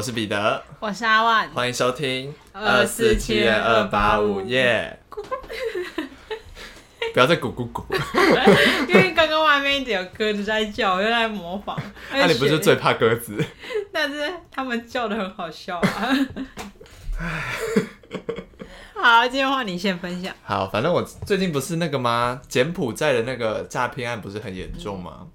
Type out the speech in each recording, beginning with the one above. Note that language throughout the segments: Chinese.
我是彼得，我是阿万，欢迎收听二四七二八五耶。不要再咕咕咕，因为刚刚外面一直有鸽子在叫，我又在模仿。那、啊、你不是最怕鸽子？但是他们叫的很好笑啊。好，今天换你先分享。好，反正我最近不是那个吗？柬埔寨的那个诈骗案不是很严重吗？嗯、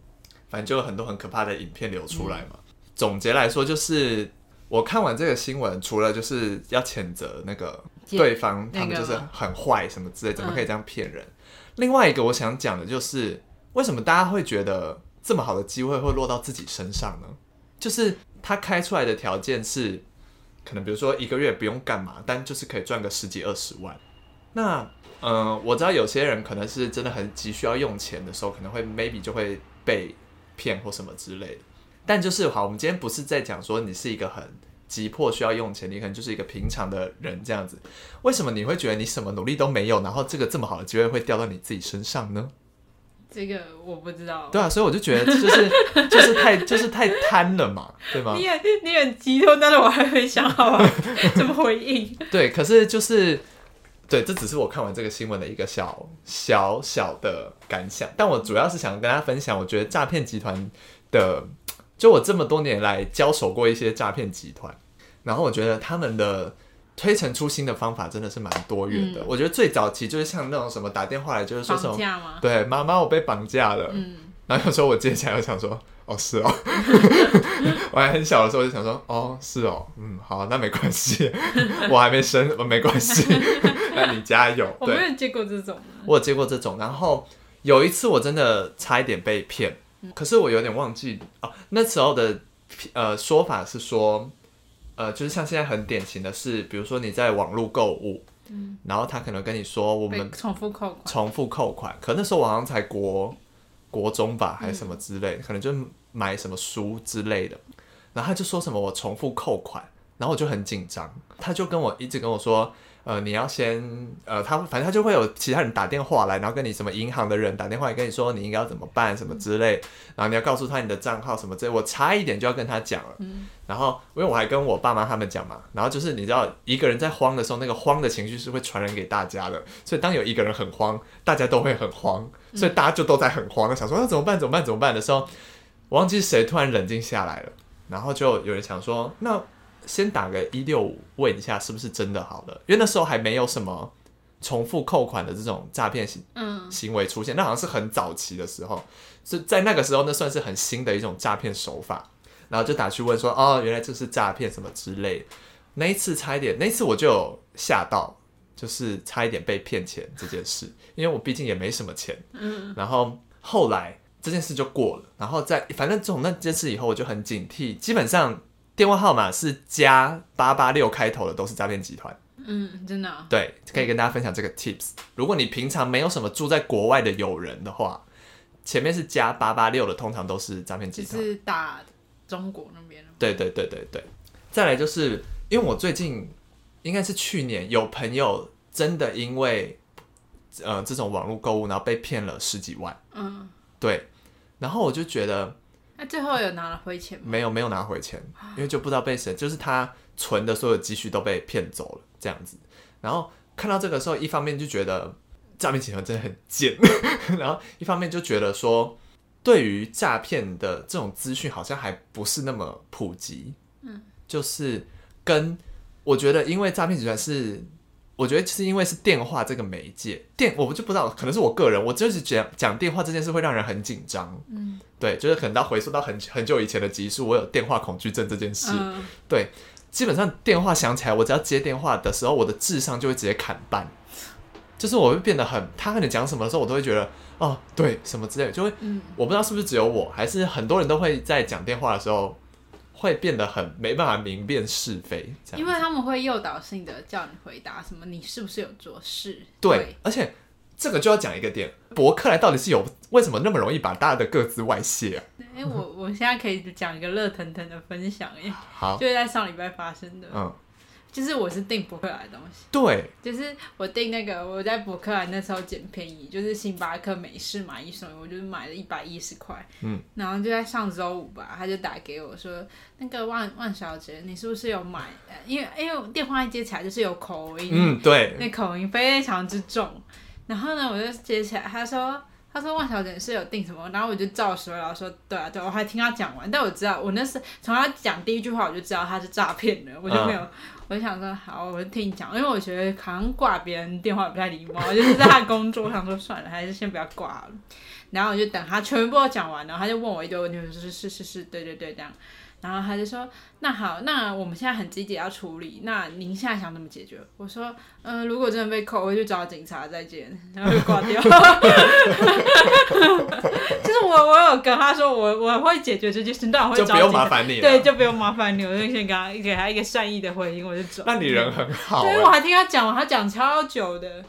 反正就有很多很可怕的影片流出来嘛。嗯、总结来说，就是我看完这个新闻，除了就是要谴责那个对方，他们就是很坏什么之类，怎么可以这样骗人？嗯另外一个我想讲的就是，为什么大家会觉得这么好的机会会落到自己身上呢？就是他开出来的条件是，可能比如说一个月不用干嘛，但就是可以赚个十几二十万。那，嗯、呃，我知道有些人可能是真的很急需要用钱的时候，可能会 maybe 就会被骗或什么之类的。但就是好，我们今天不是在讲说你是一个很。急迫需要用钱，你可能就是一个平常的人这样子。为什么你会觉得你什么努力都没有，然后这个这么好的机会会掉到你自己身上呢？这个我不知道。对啊，所以我就觉得就是就是太就是太贪了嘛，对吗？你很你很激动，但是我还没想好怎么回应。对，可是就是对，这只是我看完这个新闻的一个小小小的感想。但我主要是想跟大家分享，我觉得诈骗集团的。就我这么多年来交手过一些诈骗集团，然后我觉得他们的推陈出新的方法真的是蛮多元的。嗯、我觉得最早期就是像那种什么打电话来，就是说什么，对，妈妈我被绑架了。嗯、然后有时候我接起来，我想说，哦是哦，我还很小的时候就想说，哦是哦，嗯好，那没关系，我还没生，没关系，那你加油。我没有接过这种，我有接过这种，然后有一次我真的差一点被骗。可是我有点忘记哦，那时候的呃说法是说，呃，就是像现在很典型的是，比如说你在网络购物，嗯，然后他可能跟你说我们重复扣款，重复扣款，可那时候我好像才国国中吧，还是什么之类，嗯、可能就买什么书之类的，然后他就说什么我重复扣款，然后我就很紧张，他就跟我一直跟我说。呃，你要先呃，他反正他就会有其他人打电话来，然后跟你什么银行的人打电话来跟你说你应该要怎么办什么之类，然后你要告诉他你的账号什么之类，我差一点就要跟他讲了，嗯、然后因为我还跟我爸妈他们讲嘛，然后就是你知道一个人在慌的时候，那个慌的情绪是会传染给大家的，所以当有一个人很慌，大家都会很慌，所以大家就都在很慌，那想说那怎么办怎么办怎么办的时候，我忘记谁突然冷静下来了，然后就有人想说那。先打个一六五问一下是不是真的好了，因为那时候还没有什么重复扣款的这种诈骗行行为出现，那好像是很早期的时候，是在那个时候那算是很新的一种诈骗手法，然后就打去问说哦，原来这是诈骗什么之类，那一次差一点，那一次我就有吓到，就是差一点被骗钱这件事，因为我毕竟也没什么钱，嗯。然后后来这件事就过了，然后在反正从那件事以后我就很警惕，基本上。电话号码是加八八六开头的，都是诈骗集团。嗯，真的、哦。对，可以跟大家分享这个 tips。如果你平常没有什么住在国外的友人的话，前面是加八八六的，通常都是诈骗集团。是打中国那边。对对对对对。再来就是，因为我最近应该是去年有朋友真的因为呃这种网络购物，然后被骗了十几万。嗯。对。然后我就觉得。那最后有拿了回钱吗？没有，没有拿回钱，因为就不知道被谁，就是他存的所有积蓄都被骗走了这样子。然后看到这个时候，一方面就觉得诈骗集团真的很贱，然后一方面就觉得说，对于诈骗的这种资讯好像还不是那么普及。嗯，就是跟我觉得，因为诈骗集团是。我觉得是因为是电话这个媒介，电我就不知道，可能是我个人，我就是讲讲电话这件事会让人很紧张。嗯，对，就是可能到回溯到很很久以前的集数，我有电话恐惧症这件事。嗯、对，基本上电话响起来，我只要接电话的时候，我的智商就会直接砍半，就是我会变得很，他跟你讲什么的时候，我都会觉得哦，对，什么之类的，就会，嗯、我不知道是不是只有我，还是很多人都会在讲电话的时候。会变得很没办法明辨是非，因为他们会诱导性的叫你回答什么，你是不是有做事？对，对而且这个就要讲一个点，博客来到底是有为什么那么容易把大家的个资外泄？啊？哎、欸，我我现在可以讲一个热腾腾的分享，哎，好，就是在上礼拜发生的，嗯，就是我是订博客来的东西，对，就是我订那个我在博客来那时候捡便宜，就是星巴克美式买一送一，我就是买了一百一十块，嗯，然后就在上周五吧，他就打给我说，那个万万小姐，你是不是有买？因为因为电话一接起来就是有口音，嗯，对，那口音非常之重，然后呢，我就接起来，他说。他说：“万小姐是有订什么？”然后我就照实了，说：“对啊，对。”我还听他讲完，但我知道，我那是从他讲第一句话，我就知道他是诈骗的，我就没有，嗯、我就想说：“好，我就听你讲。”因为我觉得好像挂别人电话不太礼貌，就是在他工作上说算了，还是先不要挂了。然后我就等他全部都讲完，然后他就问我一堆问题，我说：“是是是是，对对对，这样。”然后他就说：“那好，那我们现在很积极要处理。那您现在想怎么解决？”我说：“嗯、呃，如果真的被扣，我就去找警察。再见。”然后就挂掉。就是我，我有跟他说，我我会解决这件事，但我会找。就不用麻烦你了。对，就不用麻烦你。我就先给他给他一个善意的回应，我就走。那你人很好。对，我还听他讲完，他讲超久的。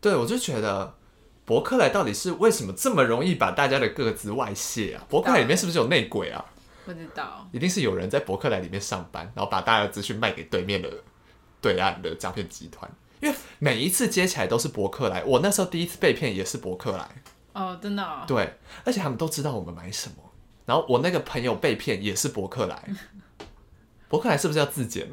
对，我就觉得博客来到底是为什么这么容易把大家的个资外泄啊？博客来里面是不是有内鬼啊？不知道，一定是有人在博客来里面上班，然后把大家的资讯卖给对面的对岸的诈骗集团。因为每一次接起来都是博客来，我那时候第一次被骗也是博客来。哦，真的哦。对，而且他们都知道我们买什么。然后我那个朋友被骗也是博客来。博客来是不是要自检？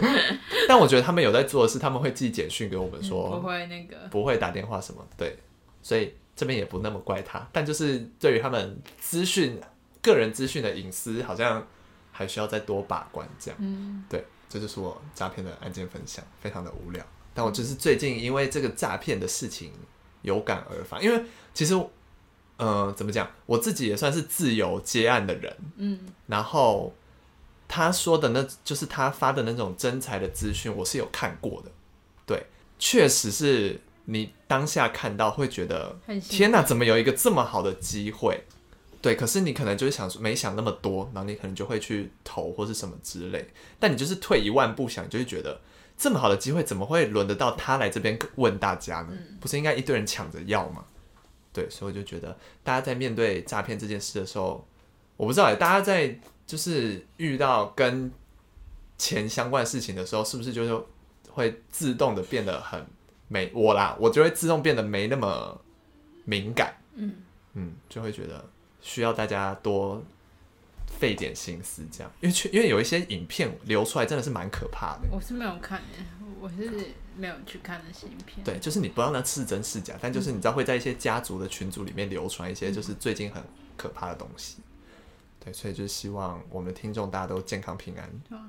但我觉得他们有在做的是，他们会寄简讯给我们说，嗯，不会那个，不会打电话什么。对，所以这边也不那么怪他。但就是对于他们资讯。个人资讯的隐私好像还需要再多把关，这样。嗯，对，这就是我诈骗的案件分享，非常的无聊。但我就是最近因为这个诈骗的事情有感而发，因为其实，呃，怎么讲，我自己也算是自由接案的人。嗯，然后他说的那，就是他发的那种真才的资讯，我是有看过的。对，确实是你当下看到会觉得，天哪，怎么有一个这么好的机会？对，可是你可能就是想说没想那么多，然后你可能就会去投或是什么之类。但你就是退一万步想，就会觉得这么好的机会怎么会轮得到他来这边问大家呢？不是应该一堆人抢着要吗？对，所以我就觉得大家在面对诈骗这件事的时候，我不知道大家在就是遇到跟钱相关的事情的时候，是不是就是会自动的变得很没我啦？我就会自动变得没那么敏感。嗯嗯，就会觉得。需要大家多费点心思，这样，因为因为有一些影片流出来真的是蛮可怕的。我是没有看的，我是没有去看那些影片。对，就是你不知道那是真是假，但就是你知道会在一些家族的群组里面流传一些就是最近很可怕的东西。对，所以就是希望我们的听众大家都健康平安。对啊，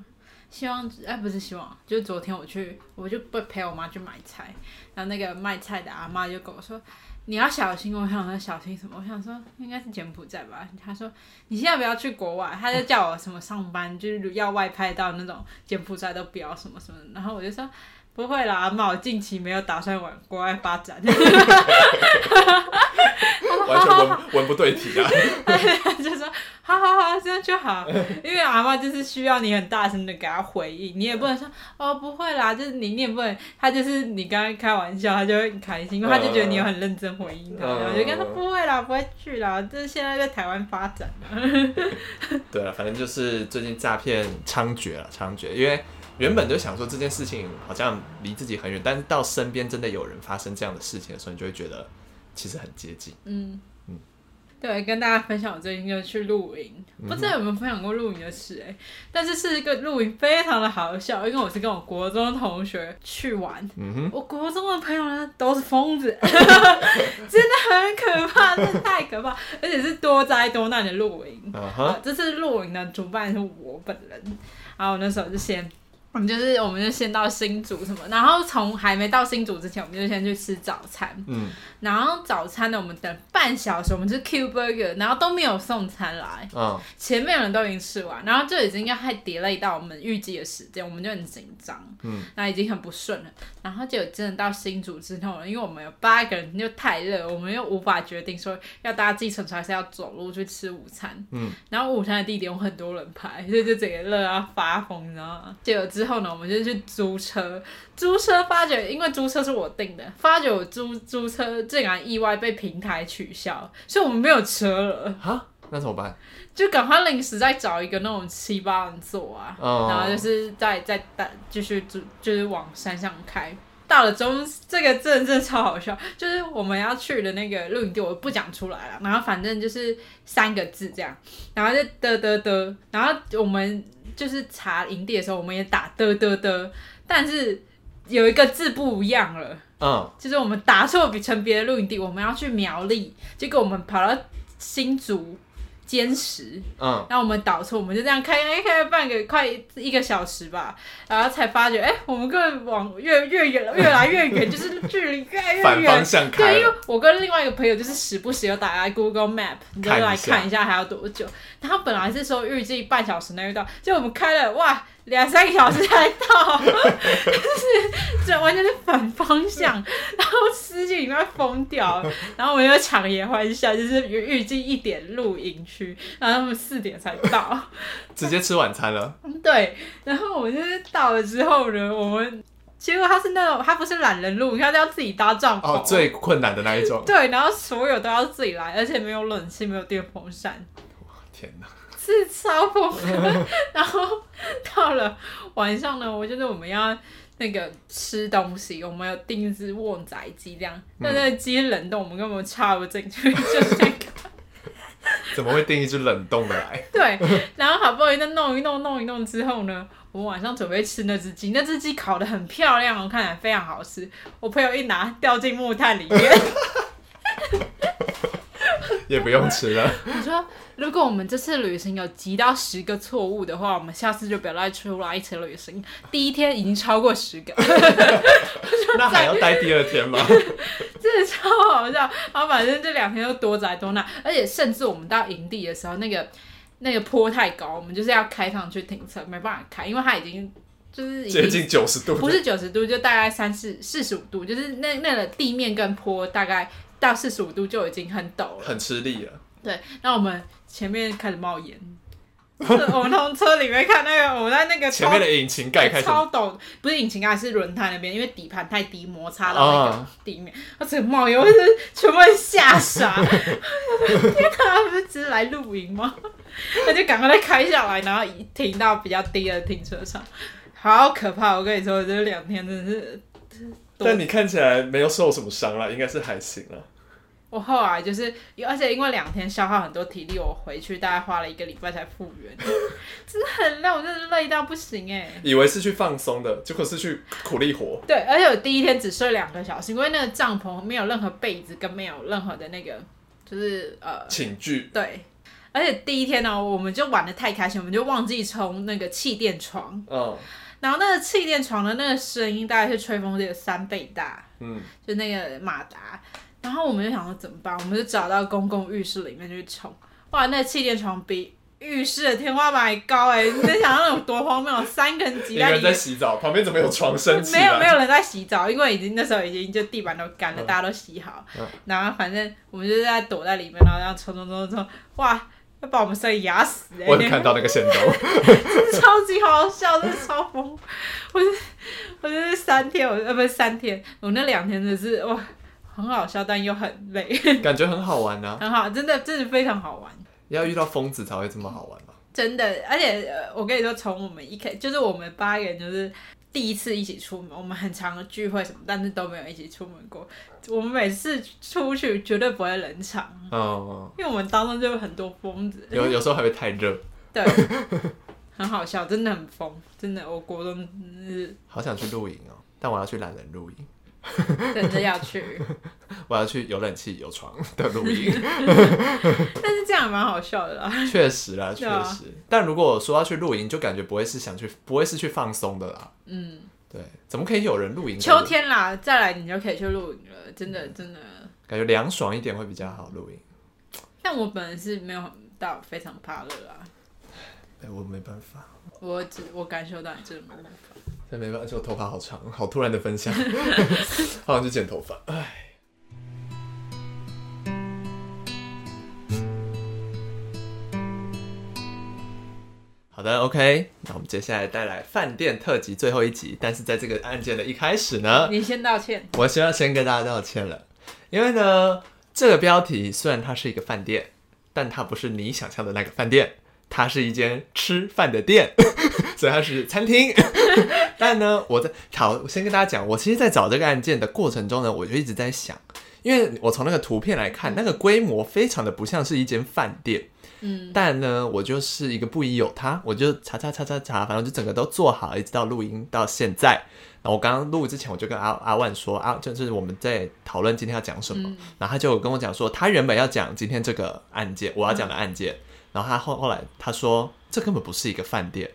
希望哎不是希望，就是昨天我去，我就不陪我妈去买菜，然后那个卖菜的阿妈就跟我说。你要小心，我想说小心什么？我想说应该是柬埔寨吧。他说你现在不要去国外，他就叫我什么上班就是要外派到那种柬埔寨都不要什么什么。然后我就说不会啦，阿妈，我近期没有打算往国外发展。完全文文不对题啊！就说好好好，这样就好。因为阿妈就是需要你很大声的给他回应，你也不能说哦不会啦，就是你你也不能，他就是你刚刚开玩笑，他就会很开心，因为他就觉得你有很认真回应他，然后就跟他说不会啦，不会去啦，就是现在在台湾发展。对啊，反正就是最近诈骗猖獗了，猖獗，因为原本就想说这件事情好像离自己很远，但是到身边真的有人发生这样的事情的时候，你就会觉得。其实很接近。嗯嗯，对，跟大家分享，我最近就去露营，不知道有没有分享过露营的事哎、欸，但是是一个露营非常的好笑，因为我是跟我国中的同学去玩，嗯哼，我国中的朋友呢都是疯子，真的很可怕，真的太可怕，而且是多灾多难的露营。Uh huh. 这次露营的主办是我本人，然后我那时候就先。我们就是，我们就先到新竹什么，然后从还没到新竹之前，我们就先去吃早餐。嗯，然后早餐呢，我们等半小时，我们是 Q Burger，然后都没有送餐来。嗯，前面的人都已经吃完，然后就已经要太 delay 到我们预计的时间，我们就很紧张。嗯，那已经很不顺了。然后就真的到新竹之后，因为我们有八个人，就太热，我们又无法决定说要搭计程车还是要走路去吃午餐。嗯，然后午餐的地点有很多人排，所以就整个热到发疯，你知道吗？结果之后呢，我们就去租车，租车发觉，因为租车是我订的，发觉我租租车竟然意外被平台取消，所以我们没有车了。哈，那怎么办？就赶快临时再找一个那种七八人座啊，哦、然后就是再再带继续租就是往山上开。到了中，这个真的真的超好笑，就是我们要去的那个露营地，我不讲出来了。然后反正就是三个字这样，然后就嘚嘚嘚，然后我们就是查营地的时候，我们也打嘚嘚嘚，但是有一个字不一样了。嗯，就是我们打错比成别的露营地，我们要去苗栗，结果我们跑到新竹。坚持，嗯，然后我们导错，我们就这样开开开了半个快一个小时吧，然后才发觉，哎，我们更往越越远越来越远，就是距离越来越远。反方向开。对，因为我跟另外一个朋友就是时不时有打开 Google Map，你就来看一下还要多久。然后本来是说预计半小时内到，结果我们开了哇。两三个小时才到，就是这完全是反方向，然后司机里面疯掉，然后我们就强颜欢笑，就是预计一点露营区，然后他们四点才到，直接吃晚餐了。对，然后我们就是到了之后呢，我们结果他是那种他不是懒人露营，他是要自己搭帐篷，哦，最困难的那一种。对，然后所有都要自己来，而且没有冷气，没有电风扇。哇，天哪！是超疯，然后到了晚上呢，我觉得我们要那个吃东西，我们有订一只旺仔鸡这样，但那个鸡冷冻，我们根本插不进去，就是那个。怎么会订一只冷冻的来？对，然后好不容易再弄一弄，弄一弄之后呢，我们晚上准备吃那只鸡，那只鸡烤的很漂亮，我看起来非常好吃。我朋友一拿掉进木炭里面。也不用吃了。你说，如果我们这次旅行有集到十个错误的话，我们下次就不要再出来一次旅行。第一天已经超过十个，那还要待第二天吗？真的超好笑。然后反正这两天又多灾多难，而且甚至我们到营地的时候，那个那个坡太高，我们就是要开上去停车，没办法开，因为它已经就是接近九十度，不是九十度，就大概三四四十五度，就是那那个地面跟坡大概。到四十五度就已经很陡了，很吃力了。对，那我们前面开始冒烟，我们从车里面看那个，我在那个 前面的引擎盖开始超陡，不是引擎盖，是轮胎那边，因为底盘太低，摩擦到那个地面，它整个冒烟，我是全部人吓傻。天哪，不是只是来露营吗？那就赶快再开下来，然后停到比较低的停车场，好可怕！我跟你说，这两天真的是。但你看起来没有受什么伤啦，应该是还行啦。我后来就是，而且因为两天消耗很多体力，我回去大概花了一个礼拜才复原，真的很累，我真的累到不行哎。以为是去放松的，结果是去苦力活。对，而且我第一天只睡两个小时，因为那个帐篷没有任何被子，跟没有任何的那个就是呃寝具。对，而且第一天呢，我们就玩的太开心，我们就忘记充那个气垫床。嗯。然后那个气垫床的那个声音大概是吹风机的三倍大，嗯，就那个马达。然后我们就想说怎么办？我们就找到公共浴室里面去冲。哇，那个气垫床比浴室的天花板还高哎！你在想那有多荒谬？三个人挤在洗澡，旁边怎么有床升起？没有，没有人在洗澡，因为已经那时候已经就地板都干了，嗯、大家都洗好。嗯、然后反正我们就在躲在里面，然后这样冲冲冲冲，哇！要把我们声音压死哎！我看到那个限动，超级好笑，真的超疯！我是我就是三天，我呃不是三天，我那两天真的是哇，很好笑，但又很累，感觉很好玩呢、啊，很好，真的真的非常好玩。要遇到疯子才会这么好玩吗？真的，而且我跟你说，从我们一开就是我们八个人就是。第一次一起出门，我们很常的聚会什么，但是都没有一起出门过。我们每次出去绝对不会冷场，哦，因为我们当中就有很多疯子，有有时候还会太热，对，很好笑，真的很疯，真的，我国中是好想去露营哦，但我要去懒人露营。真的要去，我要去有冷气、有床的露营。但是这样蛮好笑的啦。确实啦，确实。啊、但如果说要去露营，就感觉不会是想去，不会是去放松的啦。嗯，对。怎么可以有人露营？秋天啦，再来你就可以去露营了。真的，真的。感觉凉爽一点会比较好露营。但我本人是没有到非常怕热啊。哎，我没办法。我只我感受到你真的没办法。这没办法，就我头发好长，好突然的分享，好想去剪头发。唉。好的，OK，那我们接下来带来饭店特辑最后一集。但是在这个案件的一开始呢，你先道歉。我需要先跟大家道歉了，因为呢，这个标题虽然它是一个饭店，但它不是你想象的那个饭店，它是一间吃饭的店，所以它是餐厅。但呢，我在好，我先跟大家讲，我其实，在找这个案件的过程中呢，我就一直在想，因为我从那个图片来看，那个规模非常的不像是一间饭店。嗯，但呢，我就是一个不疑有他，我就查查查查查，反正就整个都做好，一直到录音到现在。然后我刚刚录之前，我就跟阿阿万说啊，就是我们在讨论今天要讲什么，嗯、然后他就跟我讲说，他原本要讲今天这个案件，我要讲的案件，嗯、然后他后后来他说，这根本不是一个饭店。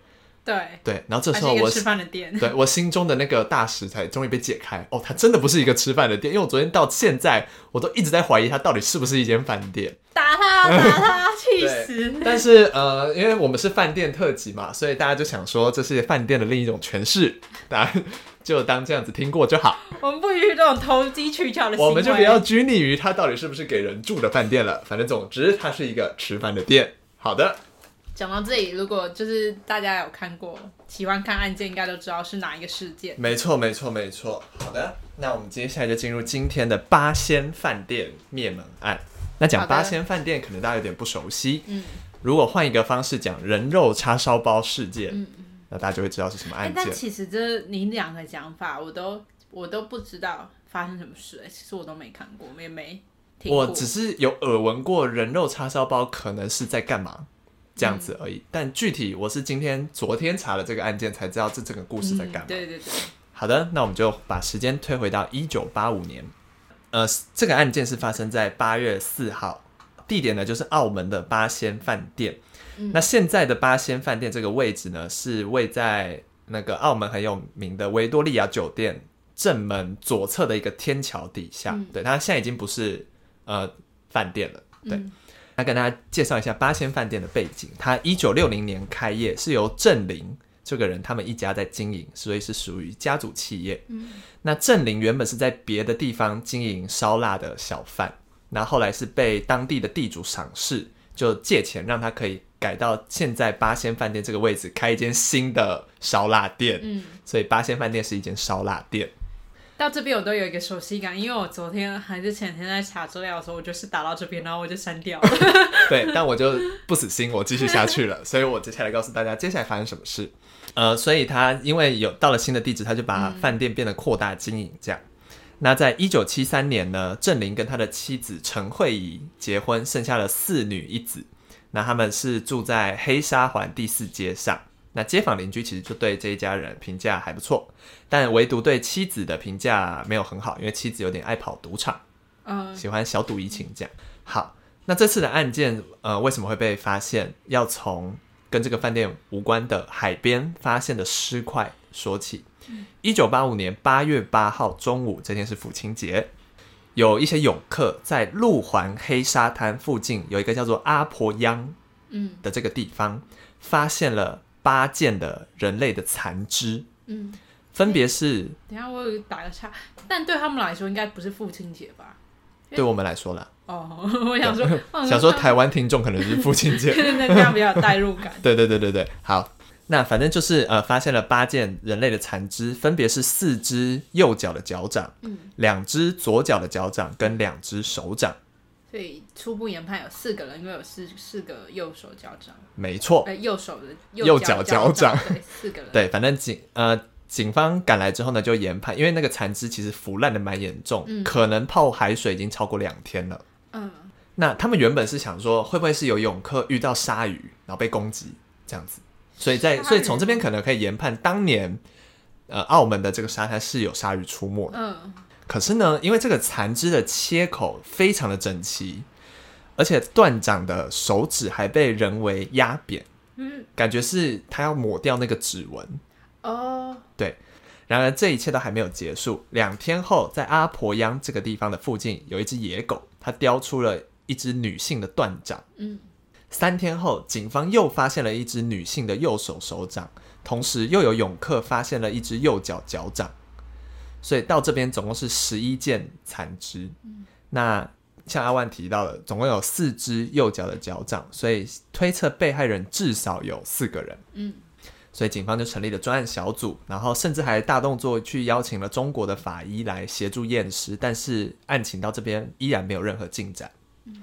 对对，然后这时候我吃饭的店，对我心中的那个大石才终于被解开。哦，它真的不是一个吃饭的店，因为我昨天到现在，我都一直在怀疑它到底是不是一间饭店。打他，打他，气死！但是呃，因为我们是饭店特辑嘛，所以大家就想说这是饭店的另一种诠释，大家 就当这样子听过就好。我们不允许这种投机取巧的行为，我们就不要拘泥于它到底是不是给人住的饭店了。反正总之，它是一个吃饭的店。好的。讲到这里，如果就是大家有看过、喜欢看案件，应该都知道是哪一个事件。没错，没错，没错。好的，那我们接下来就进入今天的八仙饭店灭门案。那讲八仙饭店，可能大家有点不熟悉。嗯。如果换一个方式讲人肉叉烧包事件，嗯嗯，那大家就会知道是什么案件。欸、但其实这你两个讲法，我都我都不知道发生什么事、欸。其实我都没看过，我也没。我只是有耳闻过人肉叉烧包可能是在干嘛。这样子而已，嗯、但具体我是今天、昨天查了这个案件才知道这整个故事在干嘛、嗯。对对对。好的，那我们就把时间推回到一九八五年。呃，这个案件是发生在八月四号，地点呢就是澳门的八仙饭店。嗯、那现在的八仙饭店这个位置呢，是位在那个澳门很有名的维多利亚酒店正门左侧的一个天桥底下。嗯、对，它现在已经不是呃饭店了。对。嗯来跟大家介绍一下八仙饭店的背景。它一九六零年开业，是由郑林这个人他们一家在经营，所以是属于家族企业。嗯，那郑林原本是在别的地方经营烧腊的小贩，那后来是被当地的地主赏识，就借钱让他可以改到现在八仙饭店这个位置开一间新的烧腊店。嗯，所以八仙饭店是一间烧腊店。到这边我都有一个熟悉感，因为我昨天还是前天在查资料的时候，我就是打到这边，然后我就删掉了。对，但我就不死心，我继续下去了。所以我接下来告诉大家接下来发生什么事。呃，所以他因为有到了新的地址，他就把饭店变得扩大经营。这样，嗯、那在一九七三年呢，郑林跟他的妻子陈慧仪结婚，生下了四女一子。那他们是住在黑沙环第四街上。那街坊邻居其实就对这一家人评价还不错，但唯独对妻子的评价没有很好，因为妻子有点爱跑赌场，嗯，喜欢小赌怡情这样。好，那这次的案件，呃，为什么会被发现？要从跟这个饭店无关的海边发现的尸块说起。一九八五年八月八号中午，这天是父亲节，有一些泳客在路环黑沙滩附近有一个叫做阿婆央，嗯的这个地方，发现了。八件的人类的残肢，嗯，分别是。等下我有打个岔，但对他们来说应该不是父亲节吧？对我们来说啦。哦，我想说，想说台湾听众可能是父亲节，那这样比较有代入感。对对对对对，好，那反正就是呃，发现了八件人类的残肢，分别是四只右脚的脚掌，嗯，两只左脚的脚掌跟两只手掌。所以初步研判有四个人，因为有四四个右手脚掌，没错，呃，右手的右脚脚掌，对，四个人，对，反正警呃警方赶来之后呢，就研判，因为那个残肢其实腐烂的蛮严重，嗯、可能泡海水已经超过两天了，嗯，那他们原本是想说，会不会是有泳客遇到鲨鱼，然后被攻击这样子，所以在所以从这边可能可以研判，当年呃澳门的这个沙滩是有鲨鱼出没的，嗯。可是呢，因为这个残肢的切口非常的整齐，而且断掌的手指还被人为压扁，嗯，感觉是他要抹掉那个指纹。哦，对。然而这一切都还没有结束。两天后，在阿婆央这个地方的附近，有一只野狗，它叼出了一只女性的断掌。嗯。三天后，警方又发现了一只女性的右手手掌，同时又有泳客发现了一只右脚脚掌。所以到这边总共是十一件残肢。嗯、那像阿万提到的，总共有四只右脚的脚掌，所以推测被害人至少有四个人。嗯，所以警方就成立了专案小组，然后甚至还大动作去邀请了中国的法医来协助验尸，但是案情到这边依然没有任何进展。嗯、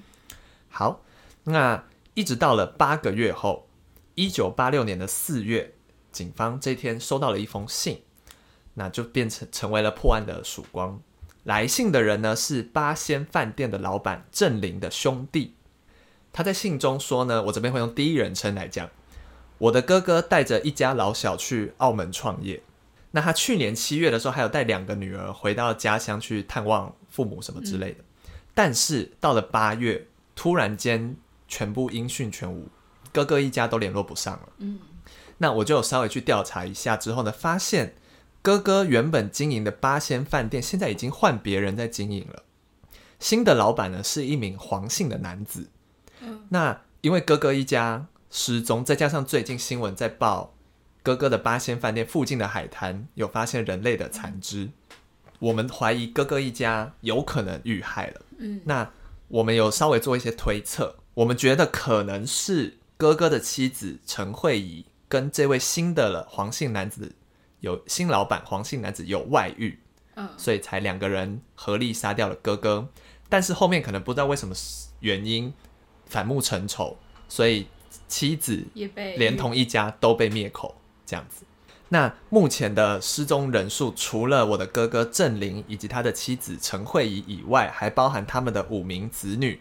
好，那一直到了八个月后，一九八六年的四月，警方这天收到了一封信，那就变成成为了破案的曙光。来信的人呢，是八仙饭店的老板郑林的兄弟。他在信中说呢，我这边会用第一人称来讲，我的哥哥带着一家老小去澳门创业。那他去年七月的时候，还有带两个女儿回到家乡去探望父母什么之类的。嗯、但是到了八月，突然间全部音讯全无，哥哥一家都联络不上了。嗯，那我就稍微去调查一下之后呢，发现哥哥原本经营的八仙饭店，现在已经换别人在经营了。新的老板呢，是一名黄姓的男子。嗯，那因为哥哥一家失踪，再加上最近新闻在报。哥哥的八仙饭店附近的海滩有发现人类的残肢，我们怀疑哥哥一家有可能遇害了。嗯，那我们有稍微做一些推测，我们觉得可能是哥哥的妻子陈慧仪跟这位新的了黄姓男子有新老板黄姓男子有外遇，嗯，所以才两个人合力杀掉了哥哥，但是后面可能不知道为什么原因反目成仇，所以妻子也被连同一家都被灭口。这样子，那目前的失踪人数，除了我的哥哥郑林以及他的妻子陈慧仪以外，还包含他们的五名子女，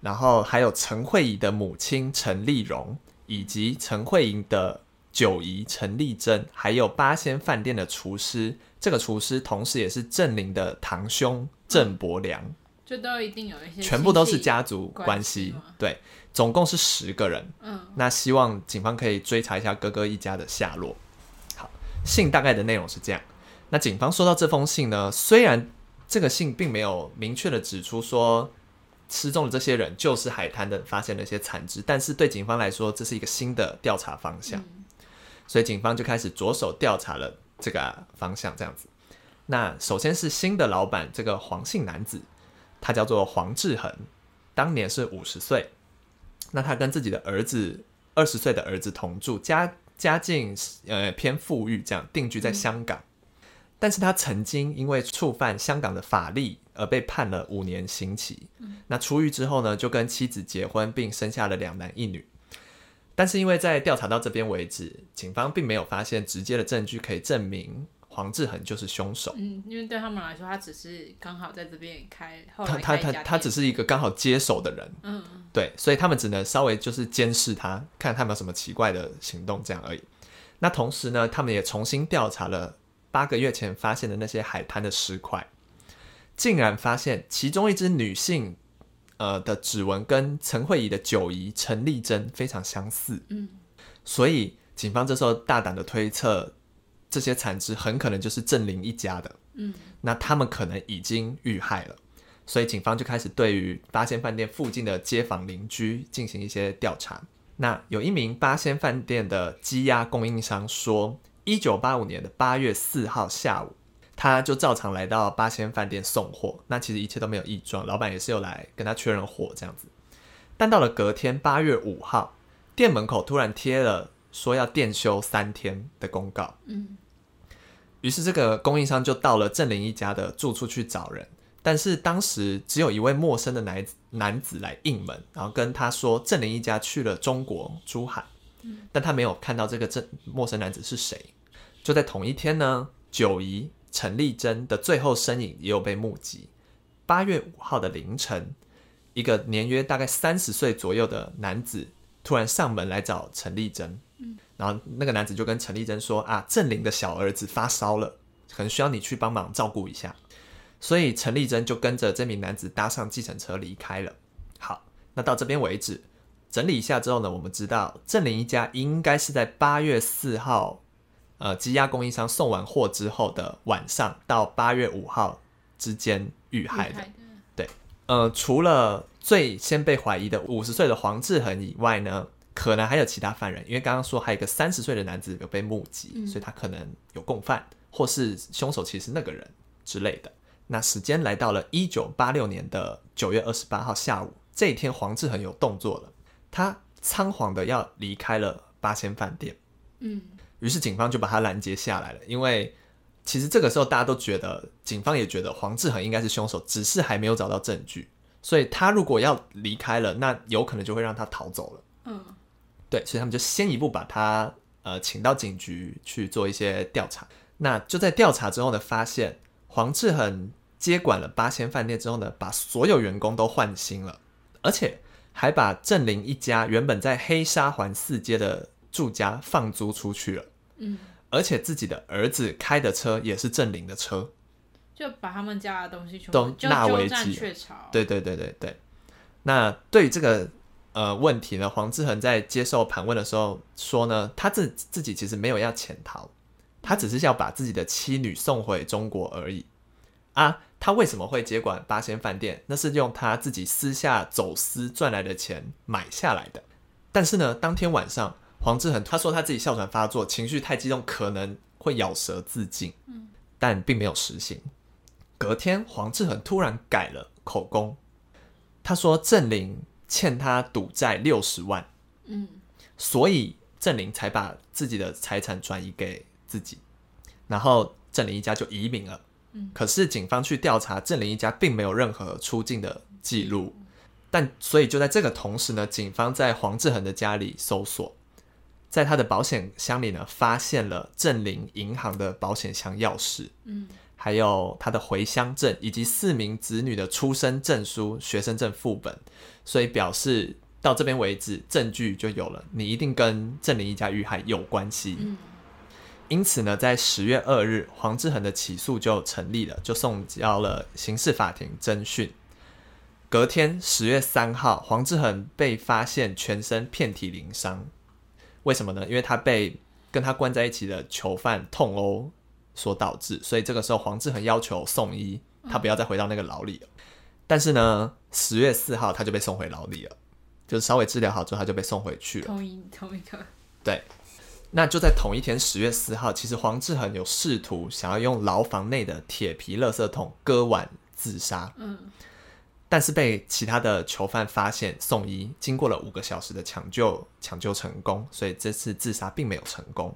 然后还有陈慧仪的母亲陈丽蓉，以及陈慧仪的九姨陈丽珍，还有八仙饭店的厨师。这个厨师同时也是郑林的堂兄郑伯良，就都一定有一些，全部都是家族关系，对。总共是十个人，嗯，那希望警方可以追查一下哥哥一家的下落。好，信大概的内容是这样。那警方收到这封信呢，虽然这个信并没有明确的指出说失踪的这些人就是海滩的发现了一些残肢，但是对警方来说，这是一个新的调查方向，嗯，所以警方就开始着手调查了这个方向。这样子，那首先是新的老板这个黄姓男子，他叫做黄志恒，当年是五十岁。那他跟自己的儿子二十岁的儿子同住，家家境呃偏富裕，这样定居在香港。但是他曾经因为触犯香港的法律而被判了五年刑期。嗯。那出狱之后呢，就跟妻子结婚，并生下了两男一女。但是因为在调查到这边为止，警方并没有发现直接的证据可以证明。黄志恒就是凶手。嗯，因为对他们来说，他只是刚好在这边开，开他他他他只是一个刚好接手的人。嗯，对，所以他们只能稍微就是监视他，看他有没有什么奇怪的行动这样而已。那同时呢，他们也重新调查了八个月前发现的那些海滩的尸块，竟然发现其中一只女性呃的指纹跟陈慧仪的九姨陈丽珍非常相似。嗯，所以警方这时候大胆的推测。这些残肢很可能就是郑林一家的，嗯，那他们可能已经遇害了，所以警方就开始对于八仙饭店附近的街坊邻居进行一些调查。那有一名八仙饭店的鸡鸭供应商说，一九八五年的八月四号下午，他就照常来到八仙饭店送货，那其实一切都没有异状，老板也是有来跟他确认货这样子。但到了隔天八月五号，店门口突然贴了。说要店休三天的公告，嗯，于是这个供应商就到了郑林一家的住处去找人，但是当时只有一位陌生的男男子来应门，然后跟他说郑林一家去了中国珠海，但他没有看到这个郑陌生男子是谁。就在同一天呢，九姨陈丽珍的最后身影也有被目击。八月五号的凌晨，一个年约大概三十岁左右的男子突然上门来找陈丽珍。然后那个男子就跟陈丽珍说：“啊，郑林的小儿子发烧了，可能需要你去帮忙照顾一下。”所以陈丽珍就跟着这名男子搭上计程车离开了。好，那到这边为止，整理一下之后呢，我们知道郑林一家应该是在八月四号，呃，积压供应商送完货之后的晚上到八月五号之间遇害的。对，呃，除了最先被怀疑的五十岁的黄志恒以外呢，可能还有其他犯人，因为刚刚说还有一个三十岁的男子有被目击，嗯，所以他可能有共犯，或是凶手其实是那个人之类的。那时间来到了一九八六年的九月二十八号下午，这一天黄志恒有动作了，他仓皇的要离开了八仙饭店，嗯，于是警方就把他拦截下来了。因为其实这个时候大家都觉得，警方也觉得黄志恒应该是凶手，只是还没有找到证据。所以他如果要离开了，那有可能就会让他逃走了。嗯，对，所以他们就先一步把他呃请到警局去做一些调查。那就在调查之后呢，发现黄志恒接管了八仙饭店之后呢，把所有员工都换新了，而且还把郑林一家原本在黑沙环四街的住家放租出去了。嗯，而且自己的儿子开的车也是郑林的车，就把他们家的东西都纳为己有。对对对对对。那对于这个呃问题呢，黄志恒在接受盘问的时候说呢，他自自己其实没有要潜逃。他只是要把自己的妻女送回中国而已啊！他为什么会接管八仙饭店？那是用他自己私下走私赚来的钱买下来的。但是呢，当天晚上，黄志恒他说他自己哮喘发作，情绪太激动，可能会咬舌自尽。但并没有实行。隔天，黄志恒突然改了口供，他说郑林欠他赌债六十万，嗯，所以郑林才把自己的财产转移给。自己，然后郑林一家就移民了。可是警方去调查郑林一家，并没有任何出境的记录。但所以就在这个同时呢，警方在黄志恒的家里搜索，在他的保险箱里呢，发现了郑林银行的保险箱钥匙，嗯，还有他的回乡证以及四名子女的出生证书、学生证副本。所以表示到这边为止，证据就有了，你一定跟郑林一家遇害有关系。嗯因此呢，在十月二日，黄志恒的起诉就成立了，就送交了刑事法庭侦讯。隔天十月三号，黄志恒被发现全身遍体鳞伤。为什么呢？因为他被跟他关在一起的囚犯痛殴所导致。所以这个时候，黄志恒要求送医，他不要再回到那个牢里了。但是呢，十月四号他就被送回牢里了，就是稍微治疗好之后，他就被送回去了。同一同一个。对。那就在同一天，十月四号，其实黄志恒有试图想要用牢房内的铁皮垃圾桶割腕自杀，嗯，但是被其他的囚犯发现送医，经过了五个小时的抢救，抢救成功，所以这次自杀并没有成功。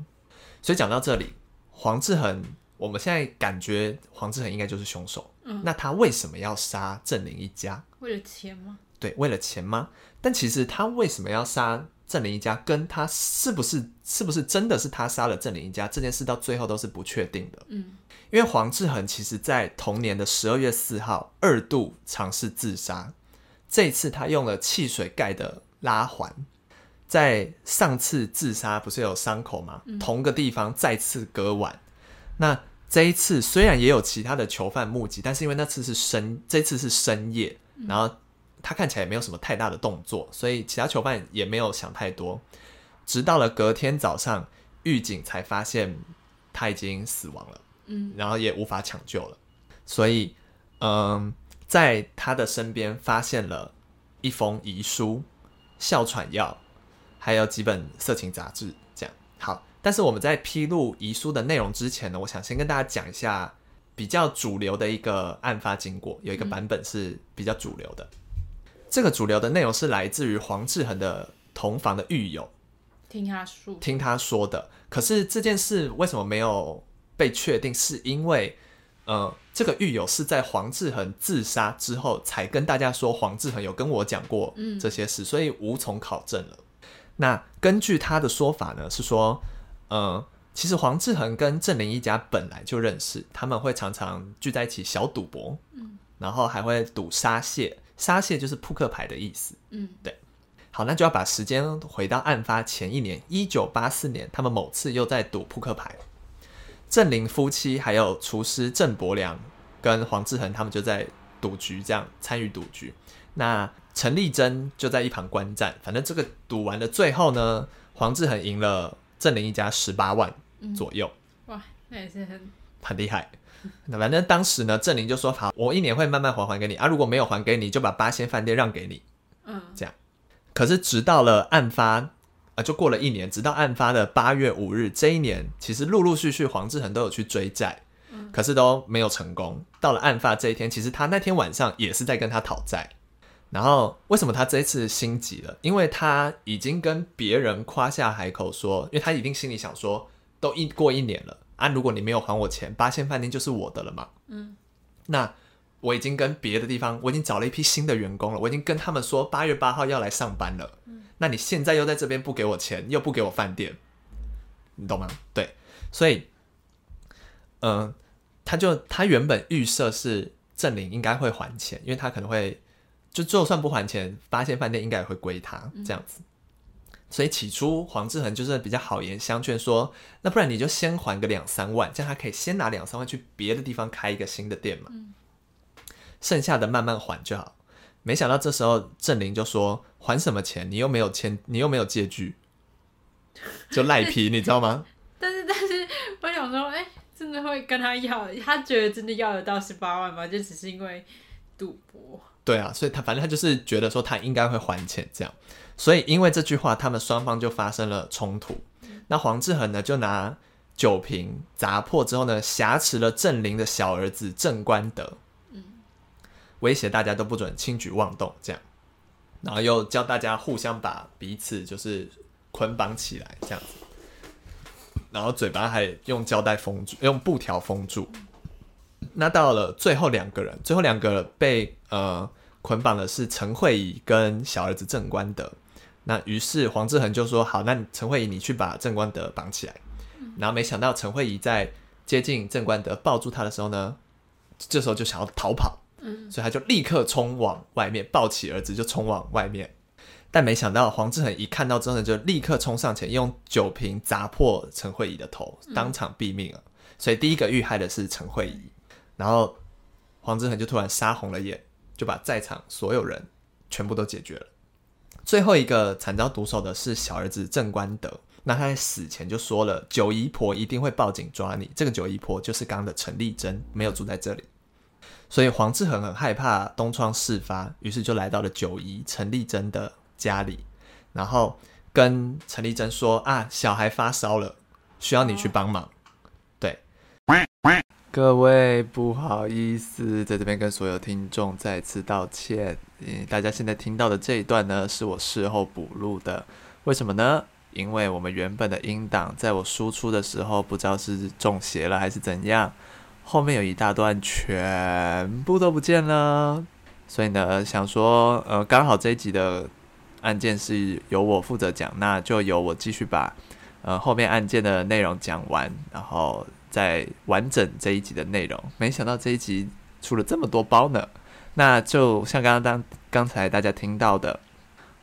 所以讲到这里，黄志恒，我们现在感觉黄志恒应该就是凶手，嗯，那他为什么要杀郑林一家？为了钱吗？对，为了钱吗？但其实他为什么要杀？郑林一家跟他是不是是不是真的是他杀了郑林一家这件事到最后都是不确定的。嗯，因为黄志恒其实在同年的十二月四号二度尝试自杀，这一次他用了汽水盖的拉环，在上次自杀不是有伤口吗？嗯，同个地方再次割腕。那这一次虽然也有其他的囚犯目击，但是因为那次是深，这次是深夜，然后。他看起来也没有什么太大的动作，所以其他囚犯也没有想太多。直到了隔天早上，狱警才发现他已经死亡了，嗯，然后也无法抢救了。所以，嗯，在他的身边发现了一封遗书、哮喘药，还有几本色情杂志。这样好，但是我们在披露遗书的内容之前呢，我想先跟大家讲一下比较主流的一个案发经过，有一个版本是比较主流的。这个主流的内容是来自于黄志恒的同房的狱友，听他说，听他说的。可是这件事为什么没有被确定？是因为，呃，这个狱友是在黄志恒自杀之后才跟大家说，黄志恒有跟我讲过这些事，嗯，所以无从考证了。那根据他的说法呢，是说，呃，其实黄志恒跟郑林一家本来就认识，他们会常常聚在一起小赌博，嗯，然后还会赌沙蟹。沙蟹就是扑克牌的意思。嗯，对。好，那就要把时间回到案发前一年，一九八四年，他们某次又在赌扑克牌。郑林夫妻还有厨师郑伯良跟黄志恒他们就在赌局这样参与赌局。那陈丽珍就在一旁观战。反正这个赌完的最后呢，黄志恒赢了郑林一家十八万左右。嗯。哇，那也是很很厉害。那反正当时呢，郑林就说：“好，我一年会慢慢还还给你啊，如果没有还给你，就把八仙饭店让给你。”嗯，这样。可是直到了案发，就过了一年，直到案发的八月五日，这一年其实陆陆续续黄志恒都有去追债，嗯，可是都没有成功。到了案发这一天，其实他那天晚上也是在跟他讨债。然后为什么他这一次心急了？因为他已经跟别人夸下海口说，因为他一定心里想说，都一过一年了。啊！如果你没有还我钱，八仙饭店就是我的了嘛。嗯，那我已经跟别的地方，我已经找了一批新的员工了，我已经跟他们说八月八号要来上班了。嗯，那你现在又在这边不给我钱，又不给我饭店，你懂吗？对，所以，嗯、呃，他就他原本预设是郑林应该会还钱，因为他可能会就就算不还钱，发现饭店应该也会归他这样子。所以起初黄志恒就是比较好言相劝，说那不然你就先还个两三万，这样他可以先拿两三万去别的地方开一个新的店嘛，剩下的慢慢还就好。没想到这时候郑林就说还什么钱？你又没有签，你又没有借据，就赖皮，你知道吗？但是 但是我想说，哎、欸，真的会跟他要？他觉得真的要得到十八万吗？就只是因为赌博？对啊，所以他反正他就是觉得说他应该会还钱这样。所以，因为这句话，他们双方就发生了冲突。那黄志恒呢，就拿酒瓶砸破之后呢，挟持了郑林的小儿子郑官德，威胁大家都不准轻举妄动，这样，然后又教大家互相把彼此就是捆绑起来，这样子，然后嘴巴还用胶带封住，用布条封住。那到了最后两个人，最后两个被呃捆绑的是陈慧仪跟小儿子郑官德。那于是黄志恒就说：“好，那陈慧仪你去把郑官德绑起来。”然后没想到陈慧仪在接近郑官德抱住他的时候呢，这时候就想要逃跑，所以他就立刻冲往外面，抱起儿子就冲往外面。但没想到黄志恒一看到之后呢，就立刻冲上前，用酒瓶砸破陈慧仪的头，当场毙命了。所以第一个遇害的是陈慧仪，然后黄志恒就突然杀红了眼，就把在场所有人全部都解决了。最后一个惨遭毒手的是小儿子郑官德，那他在死前就说了：“九姨婆一定会报警抓你。”这个九姨婆就是刚刚的陈丽珍，没有住在这里，所以黄志恒很害怕东窗事发，于是就来到了九姨陈丽珍的家里，然后跟陈丽珍说：“啊，小孩发烧了，需要你去帮忙。”对。各位不好意思，在这边跟所有听众再次道歉。嗯，大家现在听到的这一段呢，是我事后补录的。为什么呢？因为我们原本的音档在我输出的时候，不知道是中邪了还是怎样，后面有一大段全部都不见了。所以呢，想说，呃，刚好这一集的案件是由我负责讲，那就由我继续把呃后面案件的内容讲完，然后。再完整这一集的内容，没想到这一集出了这么多包呢。那就像刚刚当刚才大家听到的，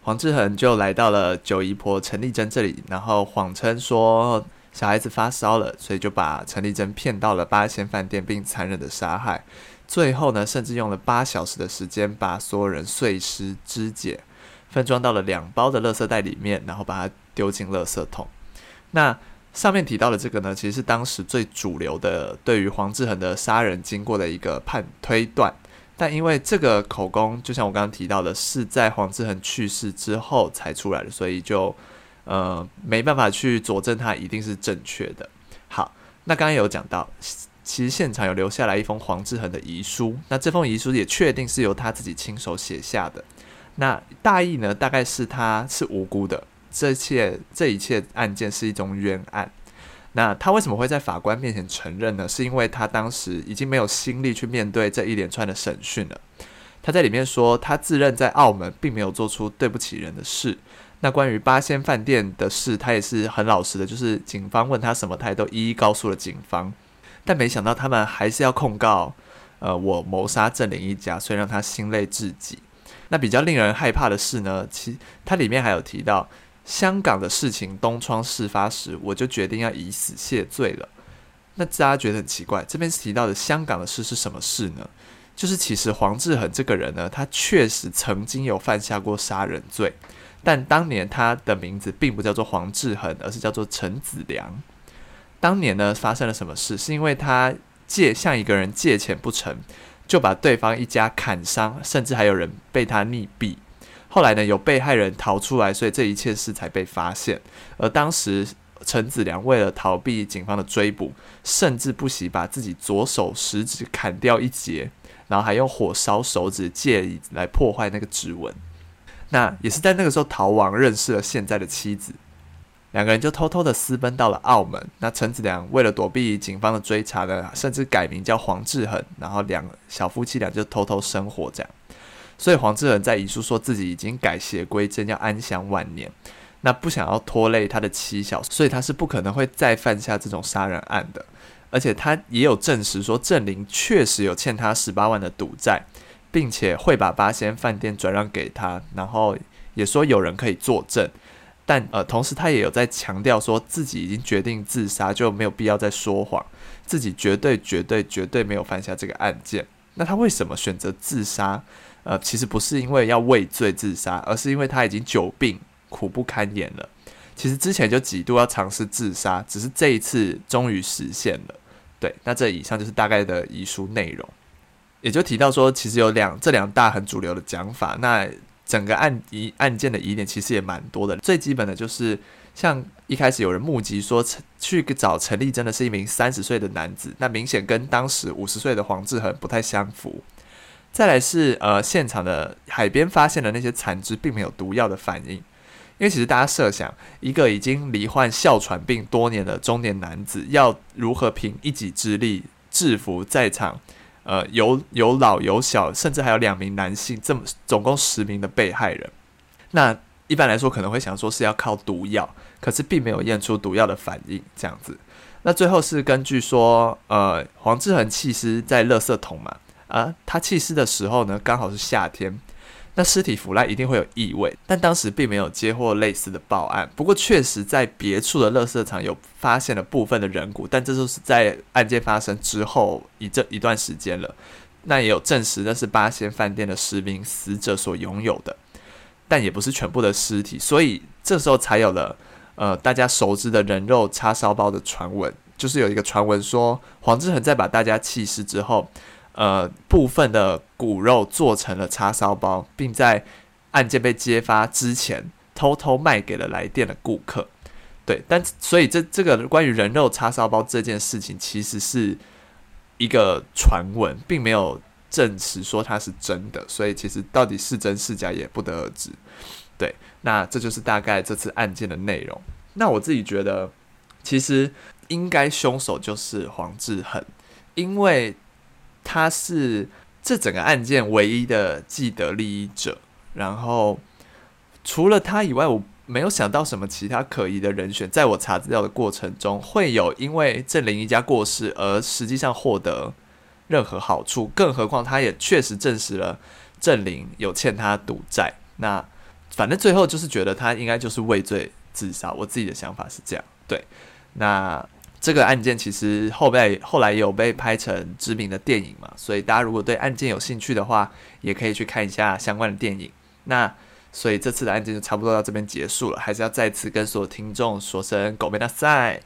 黄志恒就来到了九姨婆陈丽珍这里，然后谎称说小孩子发烧了，所以就把陈丽珍骗到了八仙饭店，并残忍的杀害。最后呢，甚至用了八小时的时间把所有人碎尸肢解，分装到了两包的垃圾袋里面，然后把它丢进垃圾桶。那上面提到的这个呢，其实是当时最主流的对于黄志恒的杀人经过的一个判推断，但因为这个口供，就像我刚刚提到的，是在黄志恒去世之后才出来的，所以就呃没办法去佐证它一定是正确的。好，那刚刚有讲到，其实现场有留下来一封黄志恒的遗书，那这封遗书也确定是由他自己亲手写下的。那大意呢，大概是他是无辜的。这一切这一切案件是一宗冤案，那他为什么会在法官面前承认呢？是因为他当时已经没有心力去面对这一连串的审讯了。他在里面说，他自认在澳门并没有做出对不起人的事。那关于八仙饭店的事，他也是很老实的，就是警方问他什么，他也都一一告诉了警方。但没想到他们还是要控告，呃，我谋杀郑林一家，所以让他心累至极。那比较令人害怕的是呢，其他里面还有提到。香港的事情东窗事发时，我就决定要以死谢罪了。那大家觉得很奇怪，这边提到的香港的事是什么事呢？就是其实黄志恒这个人呢，他确实曾经有犯下过杀人罪，但当年他的名字并不叫做黄志恒，而是叫做陈子良。当年呢，发生了什么事？是因为他借向一个人借钱不成，就把对方一家砍伤，甚至还有人被他溺毙。后来呢，有被害人逃出来，所以这一切事才被发现。而当时陈子良为了逃避警方的追捕，甚至不惜把自己左手食指砍掉一截，然后还用火烧手指，借以来破坏那个指纹。那也是在那个时候逃亡，认识了现在的妻子。两个人就偷偷的私奔到了澳门。那陈子良为了躲避警方的追查呢，甚至改名叫黄志恒，然后两小夫妻俩就偷偷生活这样。所以黄志恒在遗书说自己已经改邪归正，要安享晚年。那不想要拖累他的妻小，所以他是不可能会再犯下这种杀人案的。而且他也有证实说，郑林确实有欠他十八万的赌债，并且会把八仙饭店转让给他，然后也说有人可以作证。但呃，同时他也有在强调说自己已经决定自杀，就没有必要再说谎，自己绝对绝对绝对没有犯下这个案件。那他为什么选择自杀？呃，其实不是因为要畏罪自杀，而是因为他已经久病，苦不堪言了。其实之前就几度要尝试自杀，只是这一次终于实现了。对，那这以上就是大概的遗书内容，也就提到说，其实有两这两大很主流的讲法。那整个案疑案件的疑点其实也蛮多的，最基本的就是像一开始有人目击说去找陈丽真的是一名三十岁的男子，那明显跟当时五十岁的黄志恒不太相符。再来是呃现场的海边发现的那些残肢并没有毒药的反应，因为其实大家设想一个已经罹患哮喘病多年的中年男子要如何凭一己之力制服在场？呃，有有老有小，甚至还有两名男性，这么总共十名的被害人。那一般来说可能会想说是要靠毒药，可是并没有验出毒药的反应，这样子。那最后是根据说，呃，黄志恒弃尸在垃圾桶嘛，啊，他弃尸的时候呢，刚好是夏天。那尸体腐烂一定会有异味，但当时并没有接获类似的报案。不过确实在别处的垃圾场有发现了部分的人骨，但这都是在案件发生之后一这一段时间了。那也有证实那是八仙饭店的十名死者所拥有的，但也不是全部的尸体，所以这时候才有了呃大家熟知的人肉叉烧包的传闻，就是有一个传闻说黄志恒在把大家气死之后。呃，部分的骨肉做成了叉烧包，并在案件被揭发之前偷偷卖给了来店的顾客。对，但所以这这个关于人肉叉烧包这件事情，其实是一个传闻，并没有证实说它是真的。所以其实到底是真是假也不得而知。对，那这就是大概这次案件的内容。那我自己觉得，其实应该凶手就是黄志恒，因为。他是这整个案件唯一的既得利益者，然后除了他以外，我没有想到什么其他可疑的人选。在我查资料的过程中，会有因为郑林一家过世而实际上获得任何好处，更何况他也确实证实了郑林有欠他赌债。那反正最后就是觉得他应该就是畏罪自杀。我自己的想法是这样。对，那。这个案件其实后来后来也有被拍成知名的电影嘛，所以大家如果对案件有兴趣的话，也可以去看一下相关的电影。那所以这次的案件就差不多到这边结束了，还是要再次跟所有听众说声ごめんなさい。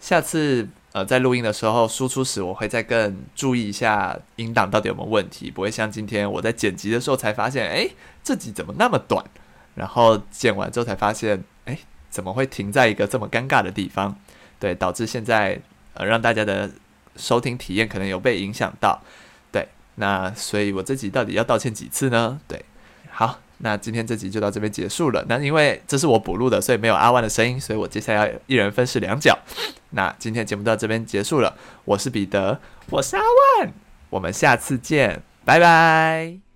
下次呃在录音的时候输出时，我会再更注意一下音档到底有没有问题，不会像今天我在剪辑的时候才发现，哎，这集怎么那么短？然后剪完之后才发现，哎，怎么会停在一个这么尴尬的地方？ 对，导致现在呃让大家的收听体验可能有被影响到，对，那所以我这集到底要道歉几次呢？对，好，那今天这集就到这边结束了。那因为这是我补录的，所以没有阿万的声音，所以我接下来要一人分饰两角。那今天节目到这边结束了，我是彼得，我是阿万，我们下次见，拜拜。